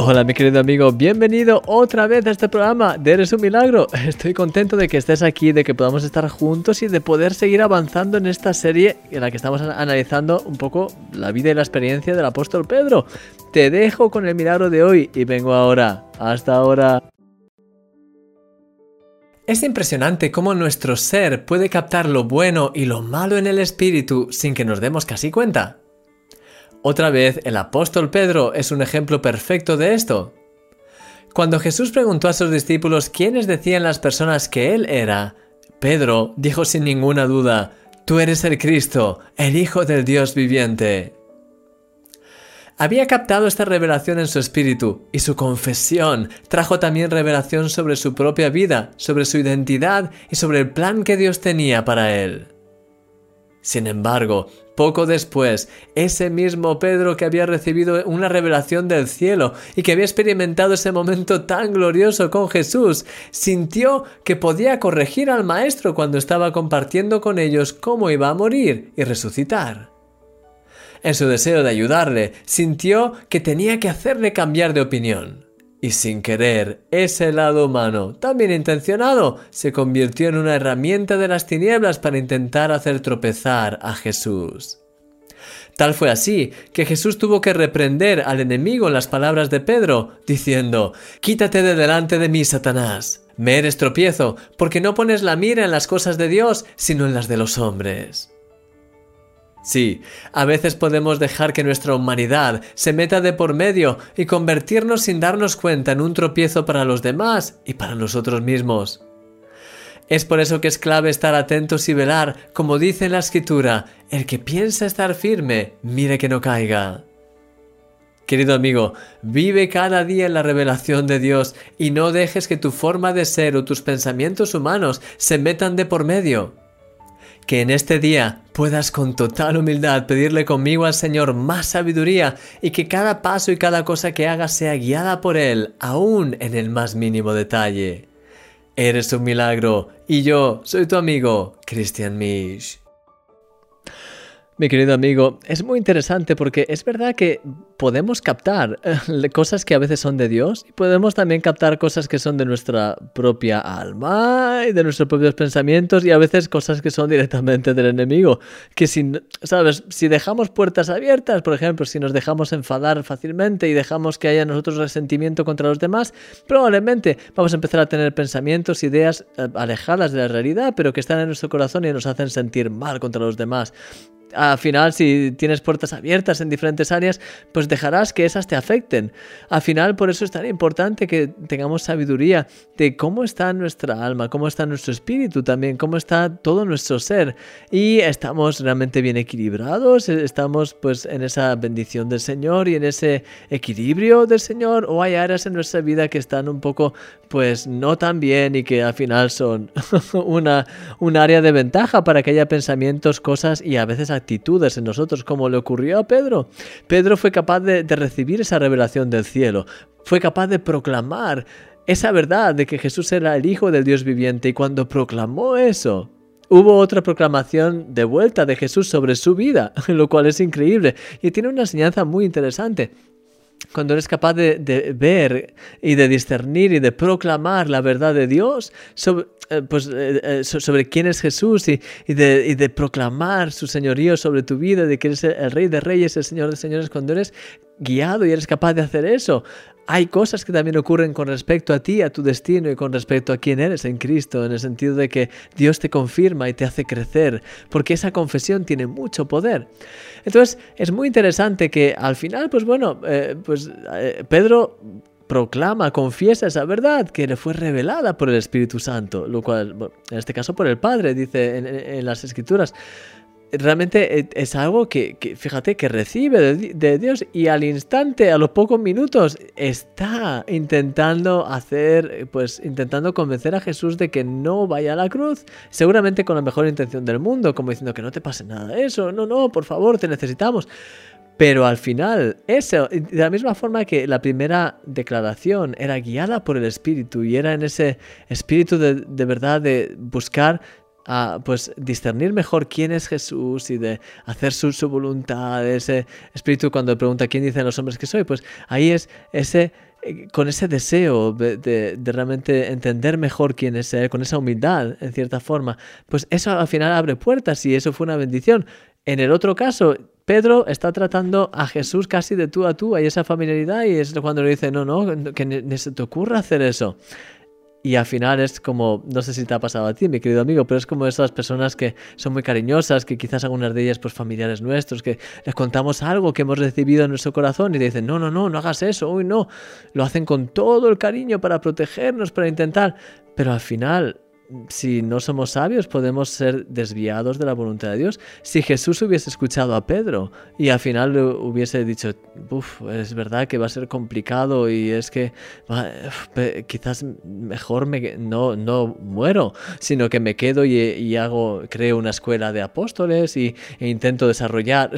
Hola mi querido amigo, bienvenido otra vez a este programa de Eres un Milagro. Estoy contento de que estés aquí, de que podamos estar juntos y de poder seguir avanzando en esta serie en la que estamos analizando un poco la vida y la experiencia del apóstol Pedro. Te dejo con el milagro de hoy y vengo ahora. Hasta ahora. Es impresionante cómo nuestro ser puede captar lo bueno y lo malo en el espíritu sin que nos demos casi cuenta. Otra vez, el apóstol Pedro es un ejemplo perfecto de esto. Cuando Jesús preguntó a sus discípulos quiénes decían las personas que Él era, Pedro dijo sin ninguna duda, Tú eres el Cristo, el Hijo del Dios viviente. Había captado esta revelación en su espíritu y su confesión trajo también revelación sobre su propia vida, sobre su identidad y sobre el plan que Dios tenía para él. Sin embargo, poco después, ese mismo Pedro que había recibido una revelación del cielo y que había experimentado ese momento tan glorioso con Jesús, sintió que podía corregir al Maestro cuando estaba compartiendo con ellos cómo iba a morir y resucitar. En su deseo de ayudarle, sintió que tenía que hacerle cambiar de opinión. Y sin querer, ese lado humano, tan bien intencionado, se convirtió en una herramienta de las tinieblas para intentar hacer tropezar a Jesús. Tal fue así que Jesús tuvo que reprender al enemigo en las palabras de Pedro, diciendo, Quítate de delante de mí, Satanás. Me eres tropiezo, porque no pones la mira en las cosas de Dios, sino en las de los hombres. Sí, a veces podemos dejar que nuestra humanidad se meta de por medio y convertirnos sin darnos cuenta en un tropiezo para los demás y para nosotros mismos. Es por eso que es clave estar atentos y velar, como dice la escritura, el que piensa estar firme, mire que no caiga. Querido amigo, vive cada día en la revelación de Dios y no dejes que tu forma de ser o tus pensamientos humanos se metan de por medio que en este día puedas con total humildad pedirle conmigo al Señor más sabiduría y que cada paso y cada cosa que hagas sea guiada por Él, aún en el más mínimo detalle. Eres un milagro y yo soy tu amigo, Christian Misch. Mi querido amigo, es muy interesante porque es verdad que podemos captar eh, cosas que a veces son de Dios y podemos también captar cosas que son de nuestra propia alma y de nuestros propios pensamientos y a veces cosas que son directamente del enemigo. Que si, sabes, si dejamos puertas abiertas, por ejemplo, si nos dejamos enfadar fácilmente y dejamos que haya nosotros resentimiento contra los demás, probablemente vamos a empezar a tener pensamientos, ideas eh, alejadas de la realidad, pero que están en nuestro corazón y nos hacen sentir mal contra los demás al final, si tienes puertas abiertas en diferentes áreas, pues dejarás que esas te afecten. Al final, por eso es tan importante que tengamos sabiduría de cómo está nuestra alma, cómo está nuestro espíritu también, cómo está todo nuestro ser. Y estamos realmente bien equilibrados, estamos pues en esa bendición del Señor y en ese equilibrio del Señor, o hay áreas en nuestra vida que están un poco pues no tan bien y que al final son una, un área de ventaja para que haya pensamientos, cosas y a veces actitudes en nosotros, como le ocurrió a Pedro. Pedro fue capaz de, recibir esa revelación del cielo, fue capaz de proclamar esa verdad de que Jesús era el Hijo del Dios viviente y cuando proclamó eso, hubo otra proclamación de vuelta de Jesús sobre su vida, lo cual es increíble y tiene una enseñanza muy interesante cuando eres capaz de, ver y de discernir y de proclamar la verdad de Dios sobre, eh, pues, eh, eh, sobre quién es Jesús y, de, de, proclamar su señorío sobre tu vida, de que eres el rey de reyes, el señor de señores, cuando eres guiado y eres capaz de hacer eso, hay cosas que también ocurren con respecto a ti, a tu destino y con respecto a quién eres en Cristo, en el sentido de que Dios te confirma y te hace crecer, porque esa confesión tiene mucho poder. Entonces, es muy interesante que al final, pues bueno, eh, pues eh, Pedro proclama, confiesa esa verdad que le fue revelada por el Espíritu Santo, lo cual, en este caso por el Padre, dice en las Escrituras realmente e, es algo que, fíjate, que recibe de, Dios y al instante, a los pocos minutos, está intentando hacer, pues intentando convencer a Jesús de que no vaya a la cruz, seguramente con la mejor intención del mundo, como diciendo que no te pase nada eso, no, no, por favor, te necesitamos. Pero al final, eso, de la misma forma que la primera declaración era guiada por el Espíritu y era en ese espíritu de, de verdad de buscar a pues discernir mejor quién es Jesús y de hacer su, su voluntad, ese espíritu cuando pregunta quién dicen los hombres que soy, pues ahí es ese eh, con ese deseo de, de, realmente entender mejor quién es Él, con esa humildad, en cierta forma, pues eso al final abre puertas y eso fue una bendición. En el otro caso, Pedro está tratando a Jesús casi de tú a tú, hay esa familiaridad y es cuando le dice, no, no, que ni se te ocurra hacer eso. Y al final es como, no sé si te ha pasado a ti, mi querido amigo, pero es como esas personas que son muy cariñosas, que quizás algunas de ellas, pues familiares nuestros, que les contamos algo que hemos recibido en nuestro corazón y dicen, no, no, no, no hagas eso, uy, no. Lo hacen con todo el cariño para protegernos, para intentar. Pero al final si no somos sabios, podemos ser desviados de la voluntad de Dios. Si Jesús hubiese escuchado a Pedro y al final hubiese dicho, Uf, es verdad que va a ser complicado y es que quizás mejor me, no, no muero, sino que me quedo y, hago, creo una escuela de apóstoles y, e intento desarrollar,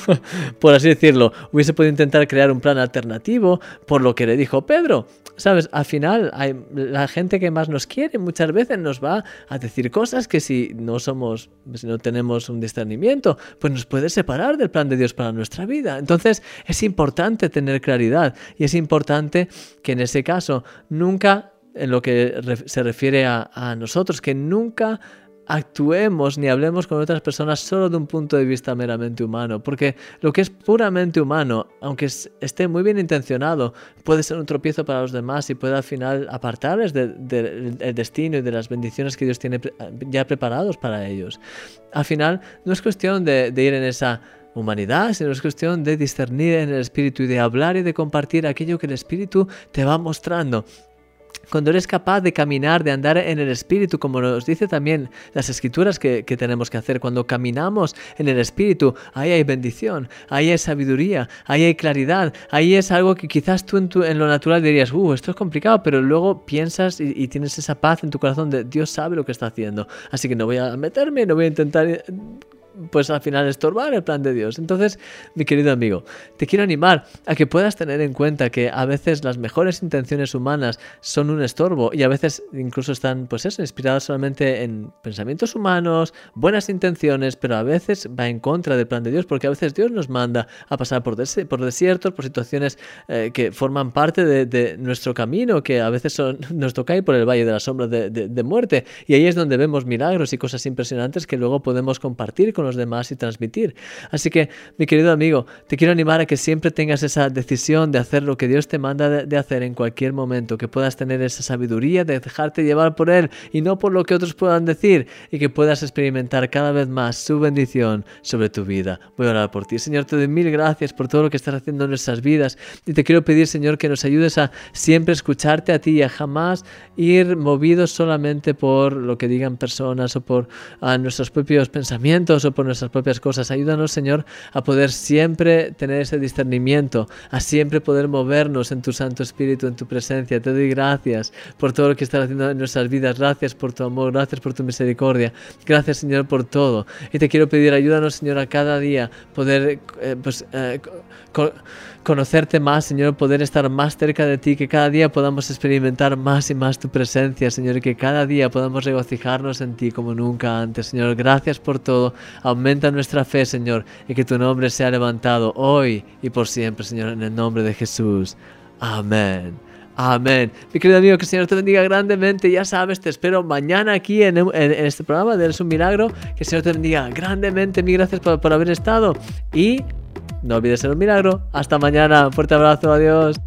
por así decirlo, hubiese podido intentar crear un plan alternativo por lo que le dijo Pedro. ¿Sabes? Al final, hay, la gente que más nos quiere muchas veces nos va a decir cosas que si no somos, si no tenemos un discernimiento, pues nos puede separar del plan de Dios para nuestra vida. Entonces, es importante tener claridad y es importante que en ese caso nunca, en lo que se refiere a, nosotros, que nunca actuemos ni hablemos con otras personas solo de un punto de vista meramente humano, porque lo que es puramente humano, aunque esté muy bien intencionado, puede ser un tropiezo para los demás y puede al final apartarles del destino y de las bendiciones que Dios tiene ya preparados para ellos. Al final, no es cuestión de, de ir en esa humanidad, sino es cuestión de discernir en el Espíritu y de hablar y de compartir aquello que el Espíritu te va mostrando cuando eres capaz de caminar, de andar en el Espíritu, como nos dice también las escrituras que, tenemos que hacer, cuando caminamos en el Espíritu, ahí hay bendición, ahí hay sabiduría, ahí hay claridad, ahí es algo que quizás tú en, lo natural dirías, uh, esto es complicado, pero luego piensas y, y, tienes esa paz en tu corazón de Dios sabe lo que está haciendo, así que no voy a meterme, no voy a intentar pues al final estorbar el plan de Dios. Entonces, mi querido amigo, te quiero animar a que puedas tener en cuenta que a veces las mejores intenciones humanas son un estorbo y a veces incluso están, pues eso, inspiradas solamente en pensamientos humanos, buenas intenciones, pero a veces va en contra del plan de Dios porque a veces Dios nos manda a pasar por, por desiertos, por situaciones eh, que forman parte de, nuestro camino, que a veces son, nos toca ir por el valle de la sombra de, de muerte y ahí es donde vemos milagros y cosas impresionantes que luego podemos compartir con los demás y transmitir. Así que, mi querido amigo, te quiero animar a que siempre tengas esa decisión de hacer lo que Dios te manda de, hacer en cualquier momento, que puedas tener esa sabiduría de dejarte llevar por Él y no por lo que otros puedan decir y que puedas experimentar cada vez más su bendición sobre tu vida. Voy a orar por ti. Señor, te doy mil gracias por todo lo que estás haciendo en nuestras vidas y te quiero pedir, Señor, que nos ayudes a siempre escucharte a ti y a jamás ir movidos solamente por lo que digan personas o por a nuestros propios pensamientos o por nuestras propias cosas. Ayúdanos, Señor, a poder siempre tener ese discernimiento, a siempre poder movernos en tu Santo Espíritu, en tu presencia. Te doy gracias por todo lo que estás haciendo en nuestras vidas. Gracias por tu amor, gracias por tu misericordia. Gracias, Señor, por todo. Y te quiero pedir, ayúdanos, Señor, a cada día poder eh, pues, eh, conocerte más, Señor, poder estar más cerca de ti, que cada día podamos experimentar más y más tu presencia, Señor, y que cada día podamos regocijarnos en ti como nunca antes, Señor. Gracias por todo. Aumenta nuestra fe, Señor, y que tu nombre sea levantado hoy y por siempre, Señor, en el nombre de Jesús. Amén. Amén. Mi querido amigo, que el Señor te bendiga grandemente. Ya sabes, te espero mañana aquí en, este programa de Eres un Milagro. Que el Señor te bendiga grandemente. Mil gracias por, por haber estado. Y no olvides ser un milagro. Hasta mañana. Fuerte abrazo. Adiós.